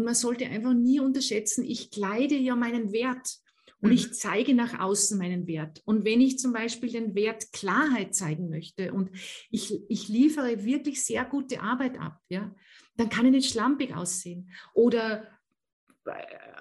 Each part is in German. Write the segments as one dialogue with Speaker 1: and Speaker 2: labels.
Speaker 1: Und man sollte einfach nie unterschätzen, ich kleide ja meinen Wert. Und mhm. ich zeige nach außen meinen Wert. Und wenn ich zum Beispiel den Wert Klarheit zeigen möchte und ich, ich liefere wirklich sehr gute Arbeit ab, ja, dann kann ich nicht schlampig aussehen. Oder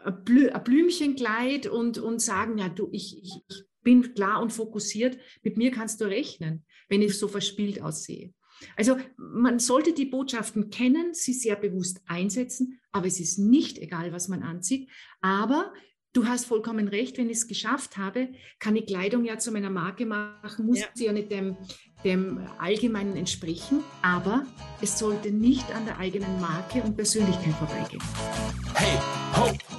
Speaker 1: ein Blümchenkleid und, und sagen, ja, du, ich, ich, ich bin klar und fokussiert, mit mir kannst du rechnen, wenn ich so verspielt aussehe. Also man sollte die Botschaften kennen, sie sehr bewusst einsetzen, aber es ist nicht egal, was man anzieht. Aber du hast vollkommen recht, wenn ich es geschafft habe, kann ich Kleidung ja zu meiner Marke machen, muss ja. sie ja nicht dem, dem Allgemeinen entsprechen, aber es sollte nicht an der eigenen Marke und Persönlichkeit vorbeigehen.
Speaker 2: Hey, ho,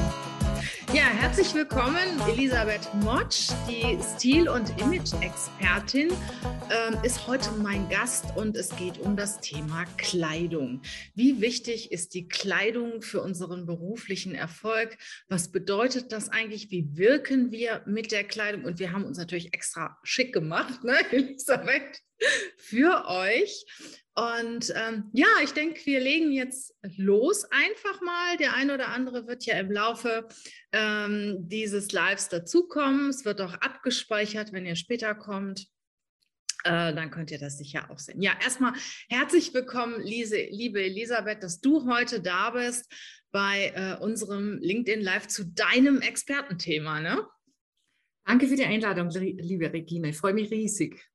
Speaker 1: Ja, herzlich willkommen, Elisabeth Motsch, die Stil- und Image-Expertin, äh, ist heute mein Gast und es geht um das Thema Kleidung. Wie wichtig ist die Kleidung für unseren beruflichen Erfolg? Was bedeutet das eigentlich? Wie wirken wir mit der Kleidung? Und wir haben uns natürlich extra schick gemacht, ne, Elisabeth, für euch. Und ähm, ja, ich denke, wir legen jetzt los einfach mal. Der eine oder andere wird ja im Laufe ähm, dieses Lives dazukommen. Es wird auch abgespeichert, wenn ihr später kommt. Äh, dann könnt ihr das sicher auch sehen. Ja, erstmal herzlich willkommen, Lise, liebe Elisabeth, dass du heute da bist bei äh, unserem LinkedIn Live zu deinem Expertenthema. Ne?
Speaker 3: Danke für die Einladung, liebe Regine. Ich freue mich riesig.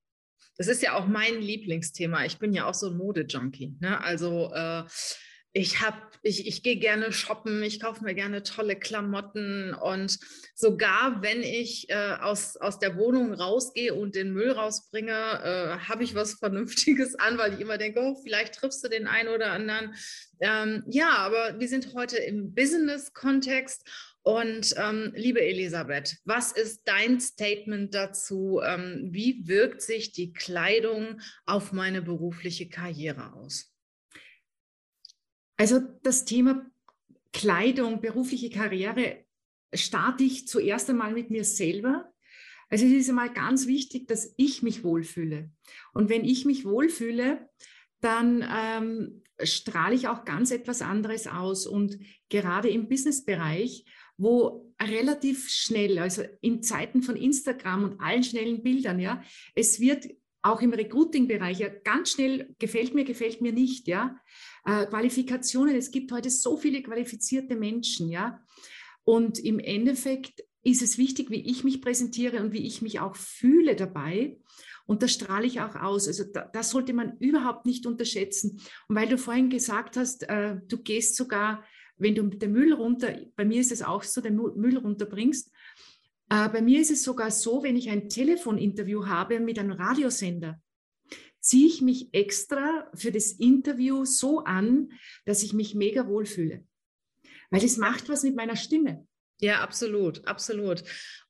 Speaker 1: Das ist ja auch mein Lieblingsthema. Ich bin ja auch so ein Modejunkie. Ne? Also äh, ich habe, ich, ich gehe gerne shoppen, ich kaufe mir gerne tolle Klamotten und sogar wenn ich äh, aus, aus der Wohnung rausgehe und den Müll rausbringe, äh, habe ich was Vernünftiges an, weil ich immer denke, oh, vielleicht triffst du den einen oder anderen. Ähm, ja, aber wir sind heute im Business-Kontext und ähm, liebe Elisabeth, was ist dein Statement dazu? Ähm, wie wirkt sich die Kleidung auf meine berufliche Karriere aus?
Speaker 3: Also das Thema Kleidung, berufliche Karriere starte ich zuerst einmal mit mir selber. Also es ist einmal ganz wichtig, dass ich mich wohlfühle. Und wenn ich mich wohlfühle, dann ähm, strahle ich auch ganz etwas anderes aus. Und gerade im Businessbereich wo relativ schnell, also in Zeiten von Instagram und allen schnellen Bildern, ja, es wird auch im Recruiting-Bereich ja ganz schnell gefällt mir, gefällt mir nicht, ja. Äh, Qualifikationen, es gibt heute so viele qualifizierte Menschen, ja. Und im Endeffekt ist es wichtig, wie ich mich präsentiere und wie ich mich auch fühle dabei. Und das strahle ich auch aus. Also da, das sollte man überhaupt nicht unterschätzen. Und weil du vorhin gesagt hast, äh, du gehst sogar wenn du den Müll runter, bei mir ist es auch so, den Müll runterbringst. Äh, bei mir ist es sogar so, wenn ich ein Telefoninterview habe mit einem Radiosender, ziehe ich mich extra für das Interview so an, dass ich mich mega wohlfühle. Weil es macht was mit meiner Stimme.
Speaker 1: Ja, absolut, absolut.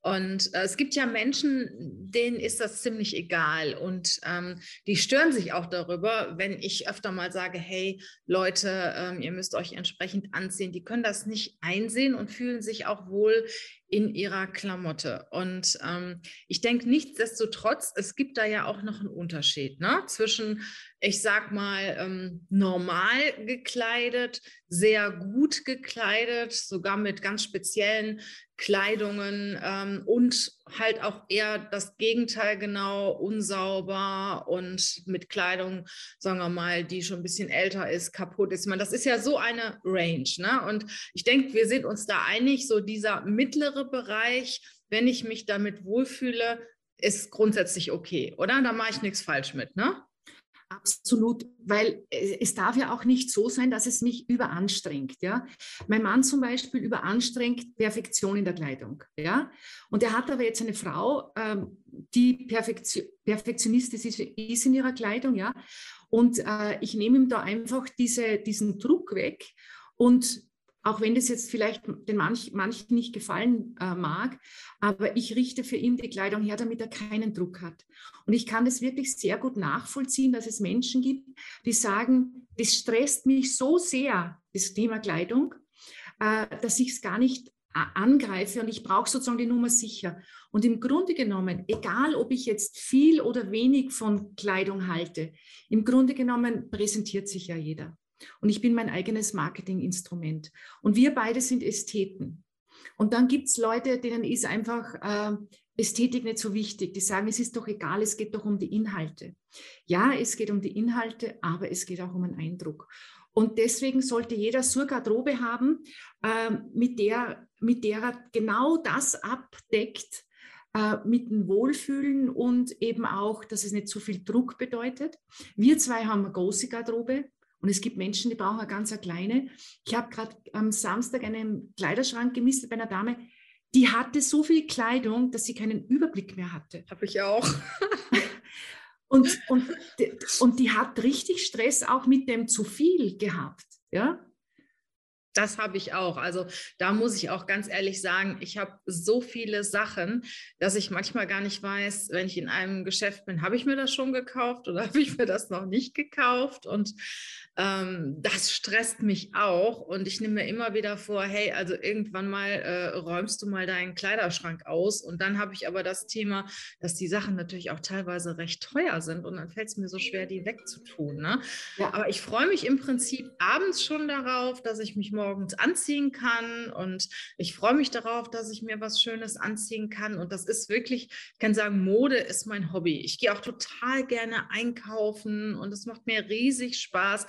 Speaker 1: Und äh, es gibt ja Menschen, denen ist das ziemlich egal und ähm, die stören sich auch darüber, wenn ich öfter mal sage, hey Leute, ähm, ihr müsst euch entsprechend anziehen. Die können das nicht einsehen und fühlen sich auch wohl in ihrer Klamotte. Und ähm, ich denke nichtsdestotrotz, es gibt da ja auch noch einen Unterschied ne? zwischen, ich sag mal, ähm, normal gekleidet, sehr gut gekleidet, sogar mit ganz speziellen Kleidungen ähm, und halt auch eher das Gegenteil genau, unsauber und mit Kleidung, sagen wir mal, die schon ein bisschen älter ist, kaputt ist. Man, das ist ja so eine Range. Ne? Und ich denke, wir sind uns da einig, so dieser mittlere Bereich, wenn ich mich damit wohlfühle, ist grundsätzlich okay, oder? Da mache ich nichts falsch mit, ne?
Speaker 3: Absolut, weil es darf ja auch nicht so sein, dass es mich überanstrengt. Ja? Mein Mann zum Beispiel überanstrengt Perfektion in der Kleidung. Ja? Und er hat aber jetzt eine Frau, ähm, die Perfektion, perfektionistisch ist, ist in ihrer Kleidung. Ja? Und äh, ich nehme ihm da einfach diese, diesen Druck weg und auch wenn das jetzt vielleicht den manch, manchen nicht gefallen äh, mag, aber ich richte für ihn die Kleidung her, damit er keinen Druck hat. Und ich kann das wirklich sehr gut nachvollziehen, dass es Menschen gibt, die sagen, das stresst mich so sehr, das Thema Kleidung, äh, dass ich es gar nicht angreife und ich brauche sozusagen die Nummer sicher. Und im Grunde genommen, egal ob ich jetzt viel oder wenig von Kleidung halte, im Grunde genommen präsentiert sich ja jeder. Und ich bin mein eigenes Marketinginstrument. Und wir beide sind Ästheten. Und dann gibt es Leute, denen ist einfach äh, Ästhetik nicht so wichtig. Die sagen, es ist doch egal, es geht doch um die Inhalte. Ja, es geht um die Inhalte, aber es geht auch um einen Eindruck. Und deswegen sollte jeder so eine Garderobe haben, äh, mit, der, mit der er genau das abdeckt, äh, mit dem Wohlfühlen und eben auch, dass es nicht zu viel Druck bedeutet. Wir zwei haben eine große Garderobe und es gibt Menschen, die brauchen eine ganz eine kleine. Ich habe gerade am Samstag einen Kleiderschrank gemistet bei einer Dame, die hatte so viel Kleidung, dass sie keinen Überblick mehr hatte.
Speaker 1: Habe ich auch.
Speaker 3: Und, und, und die hat richtig Stress auch mit dem zu viel gehabt. Ja?
Speaker 1: Das habe ich auch. Also da muss ich auch ganz ehrlich sagen, ich habe so viele Sachen, dass ich manchmal gar nicht weiß, wenn ich in einem Geschäft bin, habe ich mir das schon gekauft oder habe ich mir das noch nicht gekauft? Und ähm, das stresst mich auch und ich nehme mir immer wieder vor, hey, also irgendwann mal äh, räumst du mal deinen Kleiderschrank aus und dann habe ich aber das Thema, dass die Sachen natürlich auch teilweise recht teuer sind und dann fällt es mir so schwer, die wegzutun. Ne? Ja. Aber ich freue mich im Prinzip abends schon darauf, dass ich mich morgens anziehen kann und ich freue mich darauf, dass ich mir was Schönes anziehen kann und das ist wirklich, ich kann sagen, Mode ist mein Hobby. Ich gehe auch total gerne einkaufen und es macht mir riesig Spaß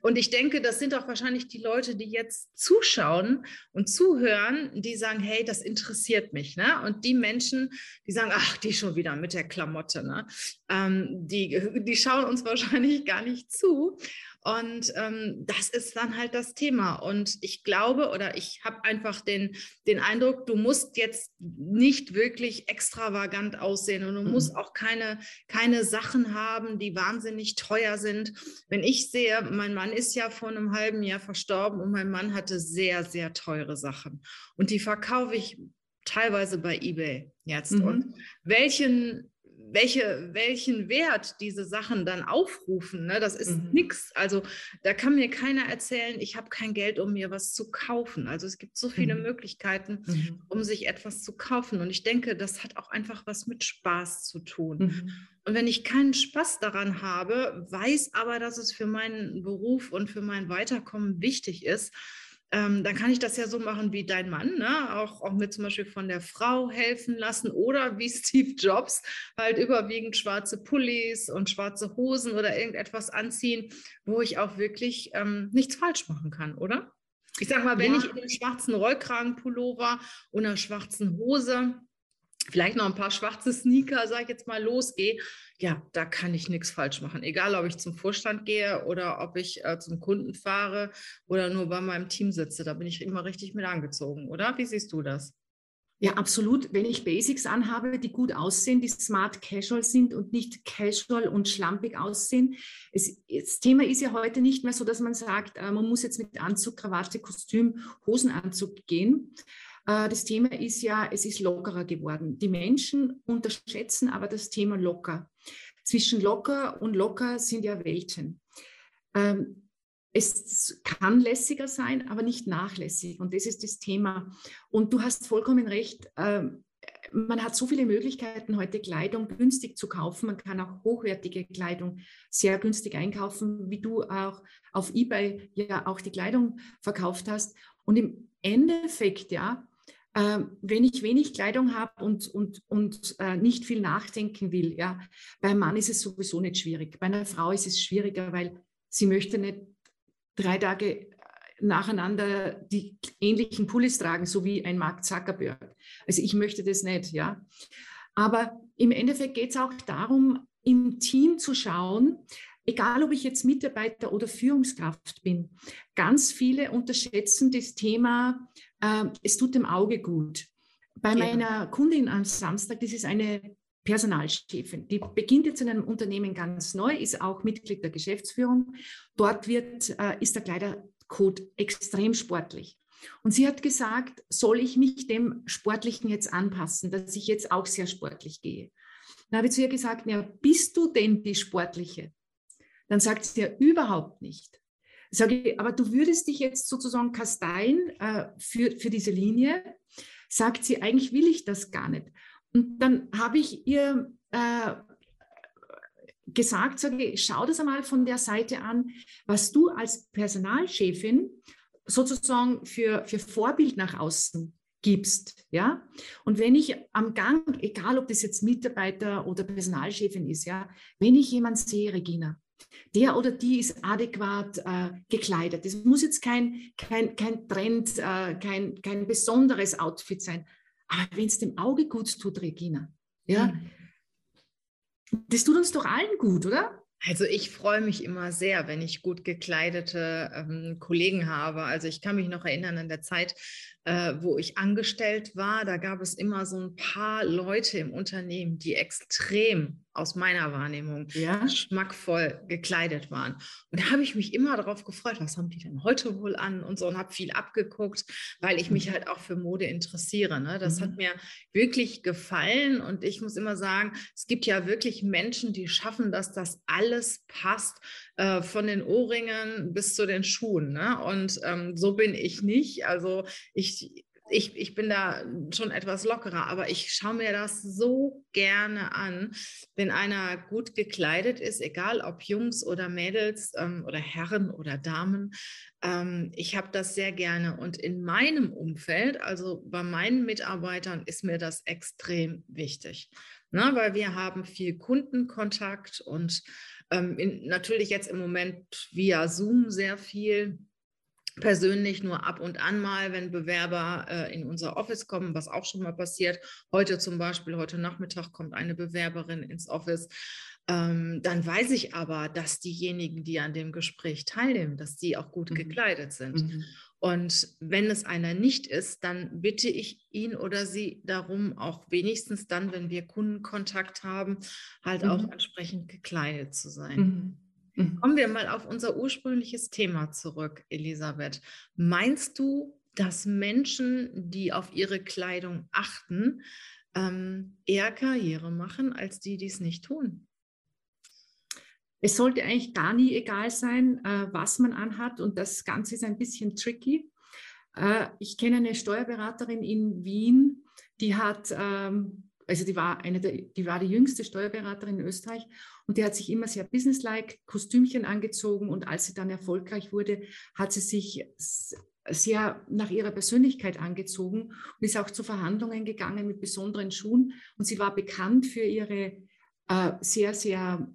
Speaker 1: und ich denke, das sind auch wahrscheinlich die Leute, die jetzt zuschauen und zuhören, die sagen, hey, das interessiert mich. Ne? Und die Menschen, die sagen, ach, die schon wieder mit der Klamotte, ne? Ähm, die, die schauen uns wahrscheinlich gar nicht zu. Und ähm, das ist dann halt das Thema. Und ich glaube oder ich habe einfach den, den Eindruck, du musst jetzt nicht wirklich extravagant aussehen und du mhm. musst auch keine, keine Sachen haben, die wahnsinnig teuer sind. Wenn ich sehe, mein Mann ist ja vor einem halben Jahr verstorben und mein Mann hatte sehr, sehr teure Sachen. Und die verkaufe ich teilweise bei eBay jetzt. Mhm. Und welchen welche, welchen Wert diese Sachen dann aufrufen, ne? das ist mhm. nichts. Also da kann mir keiner erzählen, ich habe kein Geld, um mir was zu kaufen. Also es gibt so viele mhm. Möglichkeiten, mhm. um sich etwas zu kaufen. Und ich denke, das hat auch einfach was mit Spaß zu tun. Mhm. Und wenn ich keinen Spaß daran habe, weiß aber, dass es für meinen Beruf und für mein Weiterkommen wichtig ist, ähm, dann kann ich das ja so machen wie dein Mann, ne? auch, auch mir zum Beispiel von der Frau helfen lassen oder wie Steve Jobs halt überwiegend schwarze Pullis und schwarze Hosen oder irgendetwas anziehen, wo ich auch wirklich ähm, nichts falsch machen kann, oder? Ich sag mal, wenn ja. ich in einem schwarzen Rollkragenpullover und einer schwarzen Hose vielleicht noch ein paar schwarze Sneaker, sag ich jetzt mal, losgehe, ja, da kann ich nichts falsch machen. Egal, ob ich zum Vorstand gehe oder ob ich äh, zum Kunden fahre oder nur bei meinem Team sitze, da bin ich immer richtig mit angezogen, oder? Wie siehst du das?
Speaker 3: Ja, absolut. Wenn ich Basics anhabe, die gut aussehen, die smart casual sind und nicht casual und schlampig aussehen. Es, das Thema ist ja heute nicht mehr so, dass man sagt, äh, man muss jetzt mit Anzug, Krawatte, Kostüm, Hosenanzug gehen. Äh, das Thema ist ja, es ist lockerer geworden. Die Menschen unterschätzen aber das Thema locker. Zwischen locker und locker sind ja Welten. Ähm, es kann lässiger sein, aber nicht nachlässig. Und das ist das Thema. Und du hast vollkommen recht. Ähm, man hat so viele Möglichkeiten, heute Kleidung günstig zu kaufen. Man kann auch hochwertige Kleidung sehr günstig einkaufen, wie du auch auf eBay ja auch die Kleidung verkauft hast. Und im Endeffekt, ja, äh, wenn ich wenig Kleidung habe und, und, und äh, nicht viel nachdenken will, ja, beim Mann ist es sowieso nicht schwierig. Bei einer Frau ist es schwieriger, weil sie möchte nicht drei Tage äh, nacheinander die ähnlichen Pullis tragen, so wie ein Mark Zuckerberg. Also ich möchte das nicht, ja. Aber im Endeffekt geht es auch darum, im Team zu schauen, egal ob ich jetzt Mitarbeiter oder Führungskraft bin, ganz viele unterschätzen das Thema äh, es tut dem Auge gut. Bei ja. meiner Kundin am Samstag, das ist eine Personalchefin, die beginnt jetzt in einem Unternehmen ganz neu, ist auch Mitglied der Geschäftsführung. Dort wird, äh, ist der Kleidercode extrem sportlich. Und sie hat gesagt, soll ich mich dem Sportlichen jetzt anpassen, dass ich jetzt auch sehr sportlich gehe? Dann habe ich zu ihr gesagt, ja, bist du denn die Sportliche? Dann sagt sie ja überhaupt nicht. Sage ich, aber du würdest dich jetzt sozusagen kasteien äh, für, für diese Linie. Sagt sie, eigentlich will ich das gar nicht. Und dann habe ich ihr äh, gesagt, sage ich, schau das einmal von der Seite an, was du als Personalchefin sozusagen für, für Vorbild nach außen gibst. Ja? Und wenn ich am Gang, egal ob das jetzt Mitarbeiter oder Personalchefin ist, ja, wenn ich jemanden sehe, Regina, der oder die ist adäquat äh, gekleidet. Das muss jetzt kein, kein, kein Trend, äh, kein, kein besonderes Outfit sein. Aber wenn es dem Auge gut tut, Regina, ja, mhm. das tut uns doch allen gut, oder?
Speaker 1: Also ich freue mich immer sehr, wenn ich gut gekleidete ähm, Kollegen habe. Also ich kann mich noch erinnern an der Zeit, äh, wo ich angestellt war, da gab es immer so ein paar Leute im Unternehmen, die extrem aus meiner Wahrnehmung ja. schmackvoll gekleidet waren. Und da habe ich mich immer darauf gefreut, was haben die denn heute wohl an und so und habe viel abgeguckt, weil ich mich mhm. halt auch für Mode interessiere. Ne? Das mhm. hat mir wirklich gefallen und ich muss immer sagen, es gibt ja wirklich Menschen, die schaffen, dass das alles passt, äh, von den Ohrringen bis zu den Schuhen. Ne? Und ähm, so bin ich nicht. Also ich ich, ich bin da schon etwas lockerer, aber ich schaue mir das so gerne an, wenn einer gut gekleidet ist, egal ob Jungs oder Mädels ähm, oder Herren oder Damen. Ähm, ich habe das sehr gerne. Und in meinem Umfeld, also bei meinen Mitarbeitern, ist mir das extrem wichtig. Na, ne? weil wir haben viel Kundenkontakt und ähm, in, natürlich jetzt im Moment via Zoom sehr viel persönlich nur ab und an mal, wenn Bewerber äh, in unser Office kommen, was auch schon mal passiert. Heute zum Beispiel, heute Nachmittag kommt eine Bewerberin ins Office. Ähm, dann weiß ich aber, dass diejenigen, die an dem Gespräch teilnehmen, dass die auch gut mhm. gekleidet sind. Mhm. Und wenn es einer nicht ist, dann bitte ich ihn oder sie darum, auch wenigstens dann, wenn wir Kundenkontakt haben, halt mhm. auch entsprechend gekleidet zu sein. Mhm. Kommen wir mal auf unser ursprüngliches Thema zurück, Elisabeth. Meinst du, dass Menschen, die auf ihre Kleidung achten, ähm, eher Karriere machen, als die, die es nicht tun?
Speaker 3: Es sollte eigentlich gar nie egal sein, äh, was man anhat. Und das Ganze ist ein bisschen tricky. Äh, ich kenne eine Steuerberaterin in Wien, die hat ähm, also die war eine der, die war die jüngste Steuerberaterin in Österreich und die hat sich immer sehr businesslike Kostümchen angezogen und als sie dann erfolgreich wurde, hat sie sich sehr nach ihrer Persönlichkeit angezogen und ist auch zu Verhandlungen gegangen mit besonderen Schuhen und sie war bekannt für ihre äh, sehr, sehr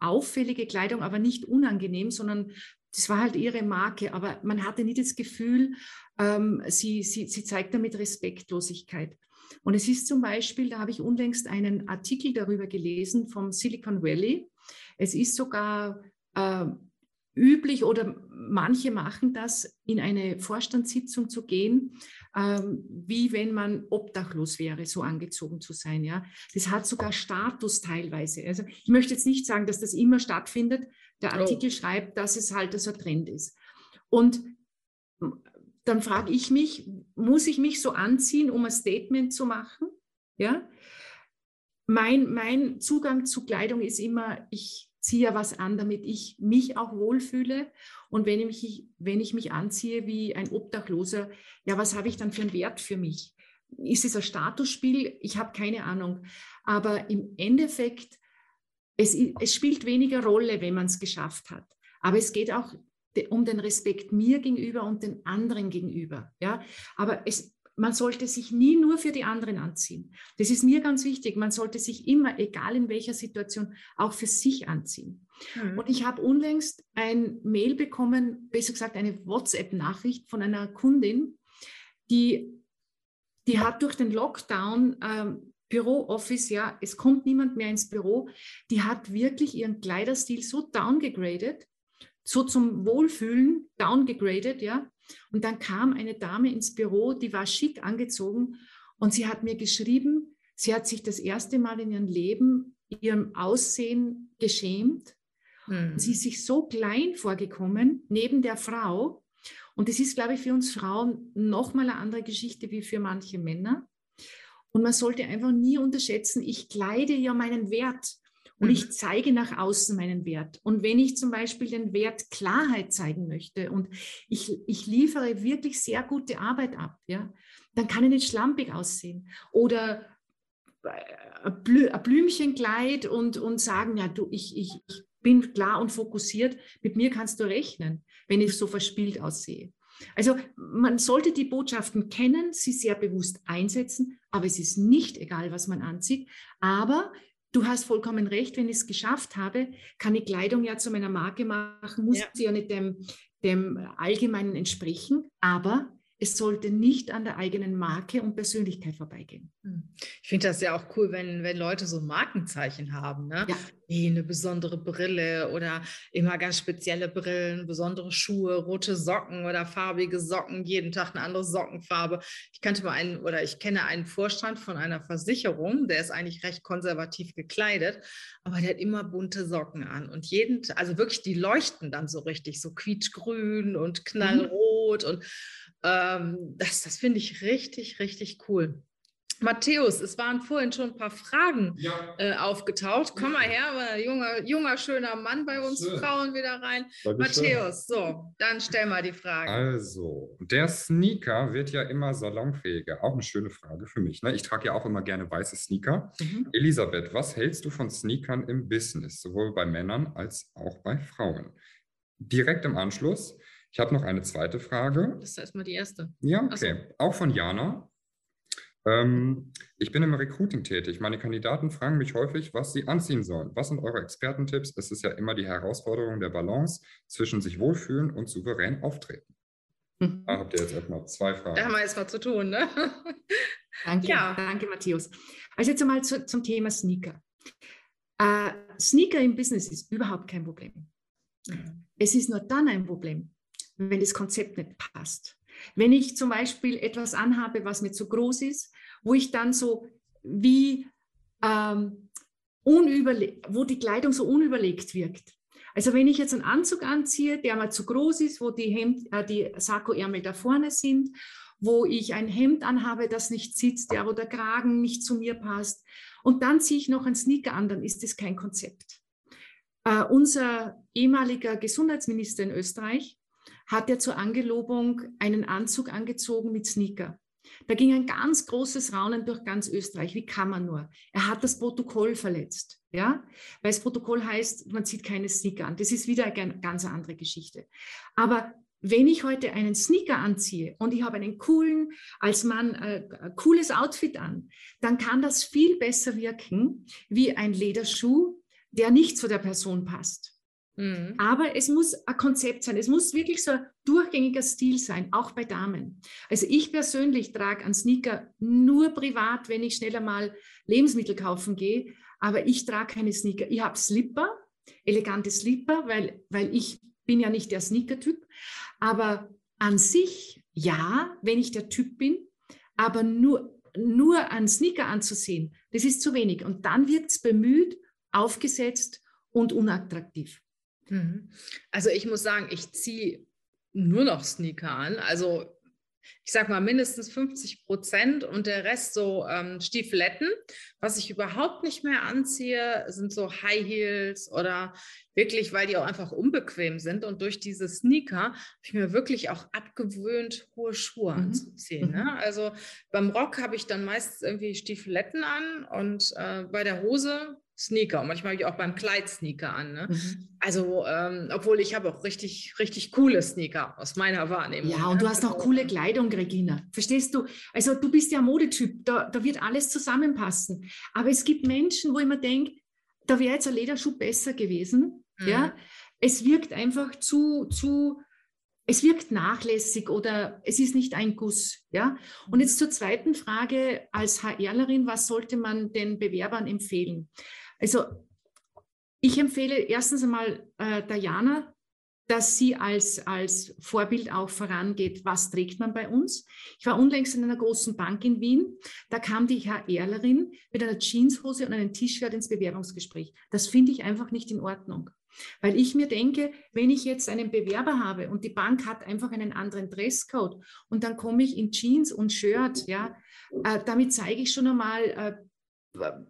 Speaker 3: auffällige Kleidung, aber nicht unangenehm, sondern das war halt ihre Marke, aber man hatte nie das Gefühl, ähm, sie, sie, sie zeigt damit Respektlosigkeit. Und es ist zum Beispiel, da habe ich unlängst einen Artikel darüber gelesen vom Silicon Valley. Es ist sogar äh, üblich oder manche machen das, in eine Vorstandssitzung zu gehen, ähm, wie wenn man obdachlos wäre, so angezogen zu sein. Ja, das hat sogar Status teilweise. Also ich möchte jetzt nicht sagen, dass das immer stattfindet. Der. Artikel oh. schreibt, dass es halt so ein Trend ist. Und dann frage ich mich, muss ich mich so anziehen, um ein Statement zu machen? Ja? Mein, mein Zugang zu Kleidung ist immer, ich ziehe ja was an, damit ich mich auch wohlfühle. Und wenn ich, mich, wenn ich mich anziehe wie ein Obdachloser, ja, was habe ich dann für einen Wert für mich? Ist es ein Statusspiel? Ich habe keine Ahnung. Aber im Endeffekt, es, es spielt weniger Rolle, wenn man es geschafft hat. Aber es geht auch um den Respekt mir gegenüber und den anderen gegenüber. Ja? Aber es, man sollte sich nie nur für die anderen anziehen. Das ist mir ganz wichtig. Man sollte sich immer, egal in welcher Situation, auch für sich anziehen. Mhm. Und ich habe unlängst ein Mail bekommen, besser gesagt eine WhatsApp-Nachricht von einer Kundin, die, die hat durch den Lockdown ähm, Büro-Office, ja, es kommt niemand mehr ins Büro, die hat wirklich ihren Kleiderstil so downgegradet, so zum Wohlfühlen downgegradet, ja. Und dann kam eine Dame ins Büro, die war schick angezogen und sie hat mir geschrieben, sie hat sich das erste Mal in ihrem Leben ihrem Aussehen geschämt. Hm. Sie ist sich so klein vorgekommen neben der Frau Und das ist, glaube ich, für uns Frauen nochmal eine andere Geschichte wie für manche Männer. Und man sollte einfach nie unterschätzen, ich kleide ja meinen Wert und mhm. ich zeige nach außen meinen Wert. Und wenn ich zum Beispiel den Wert Klarheit zeigen möchte und ich, ich liefere wirklich sehr gute Arbeit ab, ja, dann kann ich nicht schlampig aussehen. Oder äh, ein Blümchenkleid und, und sagen, ja, du, ich, ich, ich bin klar und fokussiert, mit mir kannst du rechnen, wenn ich so verspielt aussehe. Also man sollte die Botschaften kennen, sie sehr bewusst einsetzen, aber es ist nicht egal, was man anzieht. Aber du hast vollkommen recht, wenn ich es geschafft habe, kann ich Kleidung ja zu meiner Marke machen, muss ja. sie ja nicht dem, dem Allgemeinen entsprechen, aber es sollte nicht an der eigenen Marke und Persönlichkeit vorbeigehen. Hm.
Speaker 1: Ich finde das ja auch cool, wenn, wenn Leute so Markenzeichen haben, ne? Ja. Wie eine besondere Brille oder immer ganz spezielle Brillen, besondere Schuhe, rote Socken oder farbige Socken, jeden Tag eine andere Sockenfarbe. Ich kannte mal einen oder ich kenne einen Vorstand von einer Versicherung, der ist eigentlich recht konservativ gekleidet, aber der hat immer bunte Socken an und jeden, also wirklich, die leuchten dann so richtig, so quietschgrün und mhm. knallrot mhm. und ähm, das das finde ich richtig, richtig cool. Matthäus, es waren vorhin schon ein paar Fragen ja. äh, aufgetaucht. Komm mal her, junger, junger, schöner Mann bei uns schön. Frauen wieder rein. Matthäus, so, dann stell mal die Frage.
Speaker 4: Also, der Sneaker wird ja immer salonfähiger. Auch eine schöne Frage für mich. Ne? Ich trage ja auch immer gerne weiße Sneaker. Mhm. Elisabeth, was hältst du von Sneakern im Business, sowohl bei Männern als auch bei Frauen? Direkt im Anschluss, ich habe noch eine zweite Frage.
Speaker 1: Das ist erstmal die erste.
Speaker 4: Ja, okay. So. Auch von Jana. Ähm, ich bin im Recruiting tätig. Meine Kandidaten fragen mich häufig, was sie anziehen sollen. Was sind eure Expertentipps? Es ist ja immer die Herausforderung der Balance zwischen sich wohlfühlen und souverän auftreten. Mhm. Da habt ihr jetzt erstmal zwei Fragen.
Speaker 1: Da haben wir jetzt was zu tun, ne?
Speaker 3: Danke, ja. danke Matthäus. Also jetzt einmal zu, zum Thema Sneaker. Äh, Sneaker im Business ist überhaupt kein Problem. Mhm. Es ist nur dann ein Problem, wenn das Konzept nicht passt. Wenn ich zum Beispiel etwas anhabe, was mir zu groß ist, wo ich dann so wie ähm, wo die Kleidung so unüberlegt wirkt. Also wenn ich jetzt einen Anzug anziehe, der mal zu groß ist, wo die, Hemd, äh, die Sakkoärmel da vorne sind, wo ich ein Hemd anhabe, das nicht sitzt, der, wo der Kragen nicht zu mir passt, und dann ziehe ich noch einen Sneaker an, dann ist das kein Konzept. Äh, unser ehemaliger Gesundheitsminister in Österreich hat er zur Angelobung einen Anzug angezogen mit Sneaker. Da ging ein ganz großes Raunen durch ganz Österreich. Wie kann man nur? Er hat das Protokoll verletzt, ja, weil das Protokoll heißt, man zieht keine Sneaker an. Das ist wieder eine ganz andere Geschichte. Aber wenn ich heute einen Sneaker anziehe und ich habe einen coolen, als Mann äh, cooles Outfit an, dann kann das viel besser wirken wie ein Lederschuh, der nicht zu der Person passt. Mhm. Aber es muss ein Konzept sein. Es muss wirklich so ein durchgängiger Stil sein, auch bei Damen. Also ich persönlich trage einen Sneaker nur privat, wenn ich schneller mal Lebensmittel kaufen gehe. Aber ich trage keine Sneaker. Ich habe Slipper, elegante Slipper, weil, weil ich bin ja nicht der Sneaker-Typ. Aber an sich, ja, wenn ich der Typ bin, aber nur, nur einen Sneaker anzusehen, das ist zu wenig. Und dann wird es bemüht, aufgesetzt und unattraktiv.
Speaker 1: Mhm. Also ich muss sagen, ich ziehe nur noch Sneaker an. Also ich sag mal mindestens 50 Prozent und der Rest so ähm, Stiefeletten. Was ich überhaupt nicht mehr anziehe, sind so High Heels oder wirklich, weil die auch einfach unbequem sind. Und durch diese Sneaker habe ich mir wirklich auch abgewöhnt, hohe Schuhe mhm. anzuziehen. Ne? Mhm. Also beim Rock habe ich dann meistens irgendwie Stiefeletten an und äh, bei der Hose Sneaker. Und manchmal habe ich auch beim Kleid Sneaker an. Ne? Mhm. Also, ähm, obwohl ich habe auch richtig, richtig coole Sneaker aus meiner Wahrnehmung.
Speaker 3: Ja, und du hast auch also, coole Kleidung, Regina. Verstehst du? Also, du bist ja Modetyp, da, da wird alles zusammenpassen. Aber es gibt Menschen, wo ich mir denke, da wäre jetzt ein Lederschuh besser gewesen. Mhm. Ja, es wirkt einfach zu, zu, es wirkt nachlässig oder es ist nicht ein Guss. Ja? Und jetzt zur zweiten Frage als HRlerin, was sollte man den Bewerbern empfehlen? Also ich empfehle erstens einmal äh, Diana, dass sie als, als Vorbild auch vorangeht, was trägt man bei uns. Ich war unlängst in einer großen Bank in Wien, da kam die HRlerin mit einer Jeanshose und einem T-Shirt ins Bewerbungsgespräch. Das finde ich einfach nicht in Ordnung. Weil ich mir denke, wenn ich jetzt einen Bewerber habe und die Bank hat einfach einen anderen Dresscode und dann komme ich in Jeans und Shirt, ja, äh, damit zeige ich schon einmal, äh,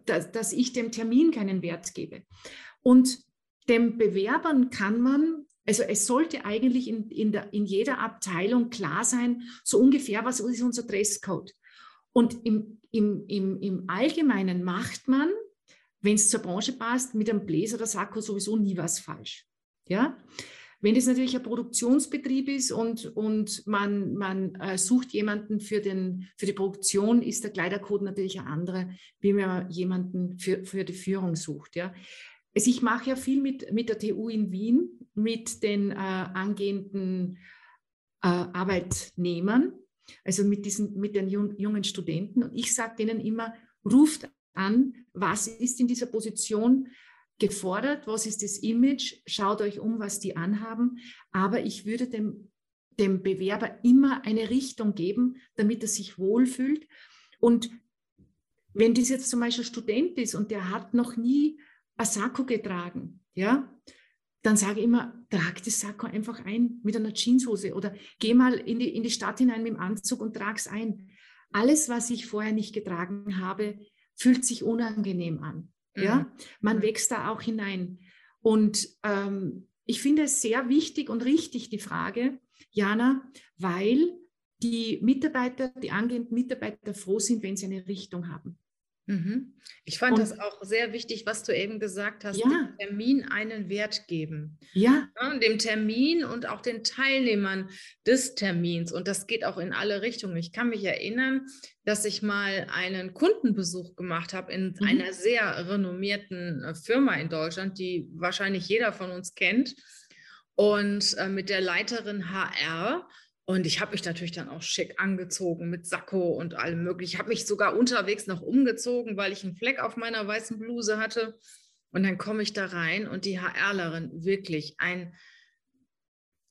Speaker 3: dass, dass ich dem Termin keinen Wert gebe. Und dem Bewerbern kann man also es sollte eigentlich in, in, der, in jeder Abteilung klar sein, so ungefähr, was ist unser Dresscode. Und im, im, im, im Allgemeinen macht man, wenn es zur Branche passt, mit einem Bläser oder Sakko sowieso nie was falsch. Ja? Wenn das natürlich ein Produktionsbetrieb ist und, und man, man äh, sucht jemanden für, den, für die Produktion, ist der Kleidercode natürlich ein anderer, wie man jemanden für, für die Führung sucht. Ja? Also ich mache ja viel mit, mit der TU in Wien, mit den äh, angehenden äh, Arbeitnehmern, also mit, diesen, mit den jungen Studenten. Und ich sage denen immer, ruft an, was ist in dieser Position gefordert, was ist das Image, schaut euch um, was die anhaben. Aber ich würde dem, dem Bewerber immer eine Richtung geben, damit er sich wohlfühlt. Und wenn das jetzt zum Beispiel Student ist und der hat noch nie Asako getragen, ja, dann sage ich immer, trag das Sakko einfach ein mit einer Jeanshose oder geh mal in die, in die Stadt hinein mit dem Anzug und trag es ein. Alles, was ich vorher nicht getragen habe, fühlt sich unangenehm an. Mhm. Ja, man mhm. wächst da auch hinein. Und ähm, ich finde es sehr wichtig und richtig die Frage, Jana, weil die Mitarbeiter, die angehenden Mitarbeiter froh sind, wenn sie eine Richtung haben.
Speaker 1: Mhm. Ich fand und, das auch sehr wichtig, was du eben gesagt hast, ja. dem Termin einen Wert geben.
Speaker 3: Ja.
Speaker 1: ja. Dem Termin und auch den Teilnehmern des Termins. Und das geht auch in alle Richtungen. Ich kann mich erinnern, dass ich mal einen Kundenbesuch gemacht habe in mhm. einer sehr renommierten äh, Firma in Deutschland, die wahrscheinlich jeder von uns kennt. Und äh, mit der Leiterin HR. Und ich habe mich natürlich dann auch schick angezogen mit Sakko und allem möglichen. Ich habe mich sogar unterwegs noch umgezogen, weil ich einen Fleck auf meiner weißen Bluse hatte. Und dann komme ich da rein und die HRlerin wirklich ein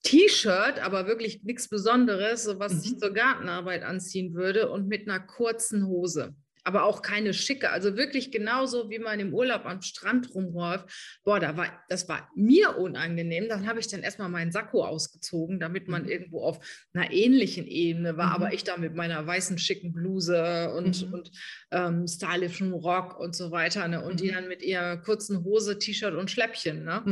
Speaker 1: T-Shirt, aber wirklich nichts Besonderes, so was mhm. ich zur Gartenarbeit anziehen würde und mit einer kurzen Hose aber auch keine schicke. Also wirklich genauso, wie man im Urlaub am Strand rumläuft. Boah, da war, das war mir unangenehm. Dann habe ich dann erstmal meinen Sakko ausgezogen, damit man mhm. irgendwo auf einer ähnlichen Ebene war. Mhm. Aber ich da mit meiner weißen schicken Bluse und, mhm. und ähm, stylischen Rock und so weiter. Ne? Und die mhm. dann mit ihrer kurzen Hose, T-Shirt und Schläppchen. Ne?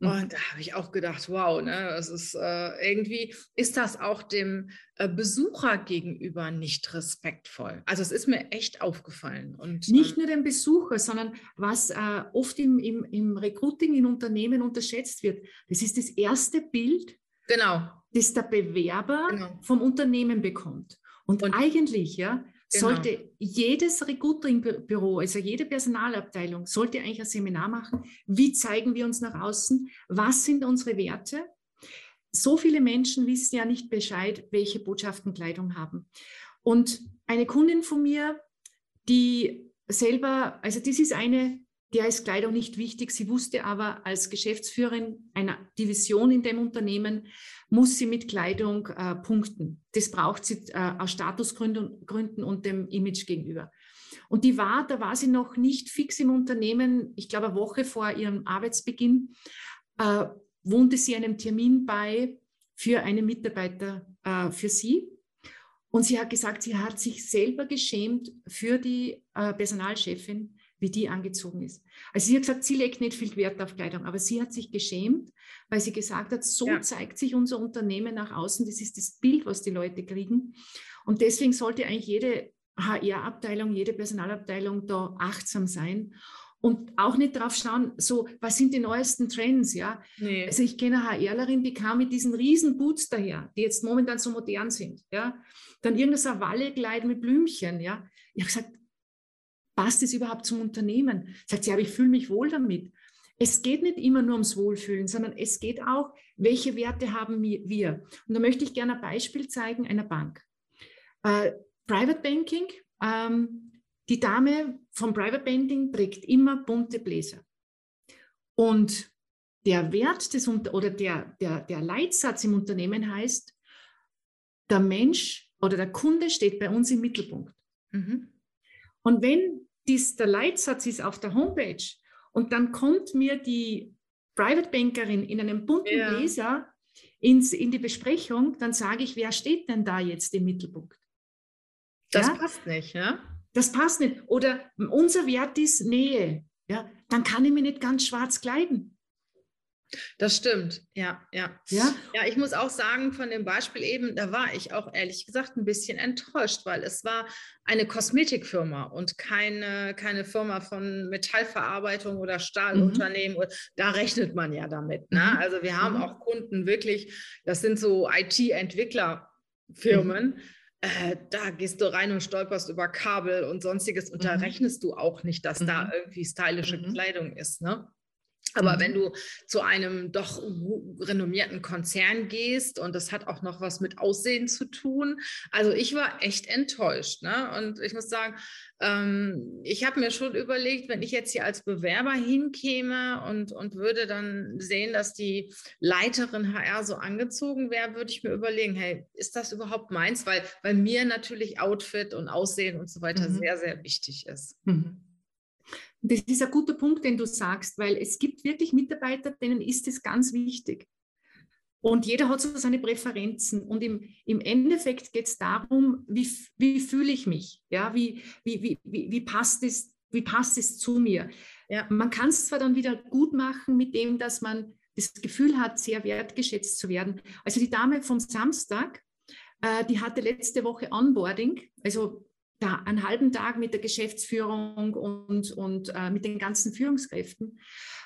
Speaker 1: Mhm. Mhm. Und da habe ich auch gedacht, wow, ne, das ist äh, irgendwie, ist das auch dem äh, Besucher gegenüber nicht respektvoll. Also es ist mir echt aufgefallen. Und,
Speaker 3: nicht äh, nur dem Besucher, sondern was äh, oft im, im, im Recruiting in Unternehmen unterschätzt wird, das ist das erste Bild,
Speaker 1: genau.
Speaker 3: das der Bewerber genau. vom Unternehmen bekommt. Und, und eigentlich, ja, Genau. Sollte jedes Recruiting-Büro, also jede Personalabteilung, sollte eigentlich ein Seminar machen. Wie zeigen wir uns nach außen? Was sind unsere Werte? So viele Menschen wissen ja nicht Bescheid, welche Botschaften Kleidung haben. Und eine Kundin von mir, die selber, also das ist eine, der ist Kleidung nicht wichtig. Sie wusste aber als Geschäftsführerin einer Division in dem Unternehmen, muss sie mit Kleidung äh, punkten. Das braucht sie äh, aus Statusgründen Gründen und dem Image gegenüber. Und die war, da war sie noch nicht fix im Unternehmen, ich glaube eine Woche vor ihrem Arbeitsbeginn, äh, wohnte sie einem Termin bei für einen Mitarbeiter äh, für sie. Und sie hat gesagt, sie hat sich selber geschämt für die äh, Personalchefin, wie die angezogen ist. Also sie hat gesagt, sie legt nicht viel Wert auf Kleidung, aber sie hat sich geschämt, weil sie gesagt hat, so ja. zeigt sich unser Unternehmen nach außen. Das ist das Bild, was die Leute kriegen. Und deswegen sollte eigentlich jede HR-Abteilung, jede Personalabteilung da achtsam sein und auch nicht drauf schauen, so, was sind die neuesten Trends, ja? Nee. Also ich kenne eine HRlerin, die kam mit diesen riesen Boots daher, die jetzt momentan so modern sind, ja? Dann irgendein Savalle-Kleid mit Blümchen, ja? Ich habe gesagt, passt es überhaupt zum Unternehmen? Sagt sie, aber ich fühle mich wohl damit. Es geht nicht immer nur ums Wohlfühlen, sondern es geht auch, welche Werte haben wir? Und da möchte ich gerne ein Beispiel zeigen einer Bank. Äh, Private Banking, ähm, die Dame vom Private Banking trägt immer bunte Bläser. Und der Wert des oder der, der, der Leitsatz im Unternehmen heißt, der Mensch oder der Kunde steht bei uns im Mittelpunkt. Mhm. Und wenn dies der Leitsatz ist auf der Homepage und dann kommt mir die Private Bankerin in einem bunten ja. Bläser ins, in die Besprechung, dann sage ich, wer steht denn da jetzt im Mittelpunkt?
Speaker 1: Das ja? passt nicht, ja?
Speaker 3: Das passt nicht. Oder unser Wert ist Nähe. Ja? Dann kann ich mich nicht ganz schwarz kleiden.
Speaker 1: Das stimmt, ja, ja. Ja, ja ich muss auch sagen, von dem Beispiel eben, da war ich auch ehrlich gesagt ein bisschen enttäuscht, weil es war eine Kosmetikfirma und keine, keine Firma von Metallverarbeitung oder Stahlunternehmen. Mhm. Da rechnet man ja damit. Ne? Mhm. Also wir haben mhm. auch Kunden wirklich, das sind so IT-Entwicklerfirmen. Mhm. Äh, da gehst du rein und stolperst über Kabel und sonstiges und da mhm. rechnest du auch nicht, dass da mhm. irgendwie stylische Kleidung ist. Ne? Aber mhm. wenn du zu einem doch renommierten Konzern gehst und das hat auch noch was mit Aussehen zu tun, also ich war echt enttäuscht. Ne? Und ich muss sagen, ähm, ich habe mir schon überlegt, wenn ich jetzt hier als Bewerber hinkäme und, und würde dann sehen, dass die Leiterin HR so angezogen wäre, würde ich mir überlegen, hey, ist das überhaupt meins? Weil bei mir natürlich Outfit und Aussehen und so weiter mhm. sehr, sehr wichtig ist. Mhm.
Speaker 3: Das ist ein guter Punkt, den du sagst, weil es gibt wirklich Mitarbeiter, denen ist es ganz wichtig. Und jeder hat so seine Präferenzen. Und im, im Endeffekt geht es darum, wie, wie fühle ich mich? Ja, wie, wie, wie, wie, passt es, wie passt es zu mir? Ja. Man kann es zwar dann wieder gut machen mit dem, dass man das Gefühl hat, sehr wertgeschätzt zu werden. Also die Dame vom Samstag, äh, die hatte letzte Woche Onboarding. Also da einen halben Tag mit der Geschäftsführung und, und äh, mit den ganzen Führungskräften.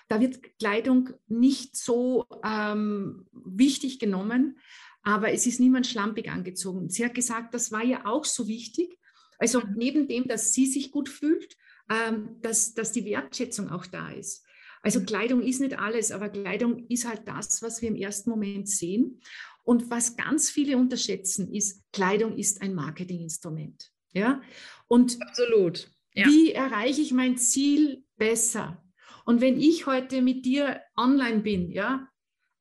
Speaker 3: Da wird Kleidung nicht so ähm, wichtig genommen, aber es ist niemand schlampig angezogen. Sie hat gesagt, das war ja auch so wichtig. Also neben dem, dass sie sich gut fühlt, ähm, dass, dass die Wertschätzung auch da ist. Also. Kleidung ist nicht alles, aber Kleidung ist halt das, was wir im ersten Moment sehen. Und was ganz viele unterschätzen, ist, Kleidung ist ein Marketinginstrument. Ja? Und
Speaker 1: Absolut.
Speaker 3: Ja. Wie erreiche ich mein Ziel besser? Und wenn ich heute mit dir online bin, ja,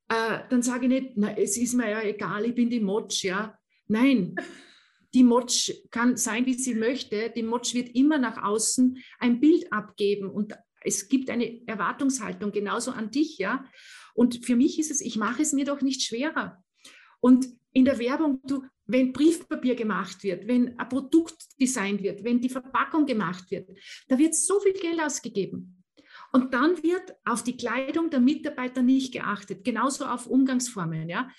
Speaker 3: äh, dann sage ich nicht, na, es ist mir ja egal, ich bin die Motsch, ja. Nein, die Motsch kann sein, wie sie möchte. Die Motsch wird immer nach außen ein Bild abgeben und es gibt eine Erwartungshaltung genauso an dich, ja. Und für mich ist es, ich mache es mir doch nicht schwerer. Und in der Werbung, du, wenn Briefpapier gemacht wird, wenn ein Produkt designt wird, wenn die Verpackung gemacht wird, da wird so viel Geld ausgegeben. Und dann wird auf die Kleidung der Mitarbeiter nicht geachtet, genauso auf Umgangsformen. Ja?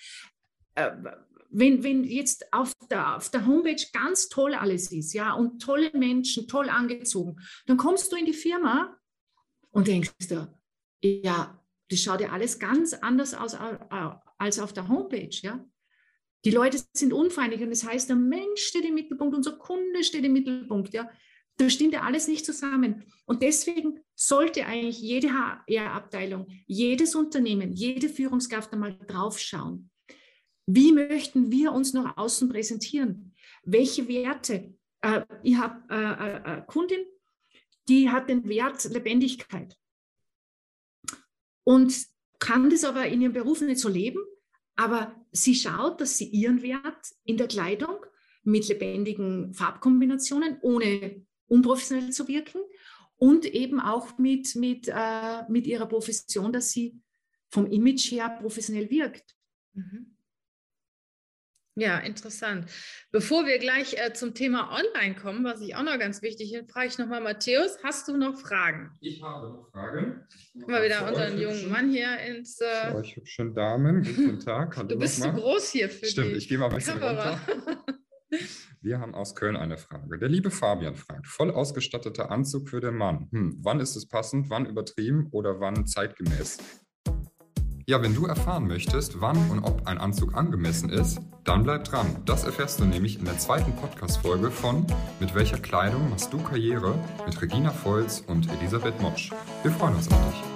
Speaker 3: Äh, wenn, wenn jetzt auf der, auf der Homepage ganz toll alles ist, ja, und tolle Menschen, toll angezogen, dann kommst du in die Firma und denkst du, ja, das schaut ja alles ganz anders aus als auf der Homepage, ja. Die Leute sind unfreundlich und das heißt, der Mensch steht im Mittelpunkt, unser Kunde steht im Mittelpunkt. Ja. Da stimmt ja alles nicht zusammen. Und deswegen sollte eigentlich jede HR-Abteilung, jedes Unternehmen, jede Führungskraft einmal draufschauen. Wie möchten wir uns nach außen präsentieren? Welche Werte? Äh, ich habe äh, äh, eine Kundin, die hat den Wert Lebendigkeit und kann das aber in ihrem Beruf nicht so leben, aber sie schaut, dass sie ihren Wert in der Kleidung mit lebendigen Farbkombinationen, ohne unprofessionell zu wirken und eben auch mit, mit, äh, mit ihrer Profession, dass sie vom Image her professionell wirkt. Mhm.
Speaker 1: Ja, interessant. Bevor wir gleich äh, zum Thema Online kommen, was ich auch noch ganz wichtig finde, frage ich nochmal Matthäus, hast du noch Fragen?
Speaker 4: Ich habe noch Fragen.
Speaker 1: Guck mal wieder unseren jungen Mann hier ins...
Speaker 4: Äh, für euch hübschen Damen, guten Tag.
Speaker 1: Hallo du bist zu groß hier für
Speaker 4: Stimmt, die ich gehe mal ein bisschen Kamera. runter. Wir haben aus Köln eine Frage. Der liebe Fabian fragt, voll ausgestatteter Anzug für den Mann. Hm, wann ist es passend, wann übertrieben oder wann zeitgemäß? Ja, wenn du erfahren möchtest, wann und ob ein Anzug angemessen ist, dann bleib dran. Das erfährst du nämlich in der zweiten Podcast-Folge von Mit welcher Kleidung machst du Karriere mit Regina Volz und Elisabeth Motsch. Wir freuen uns auf dich.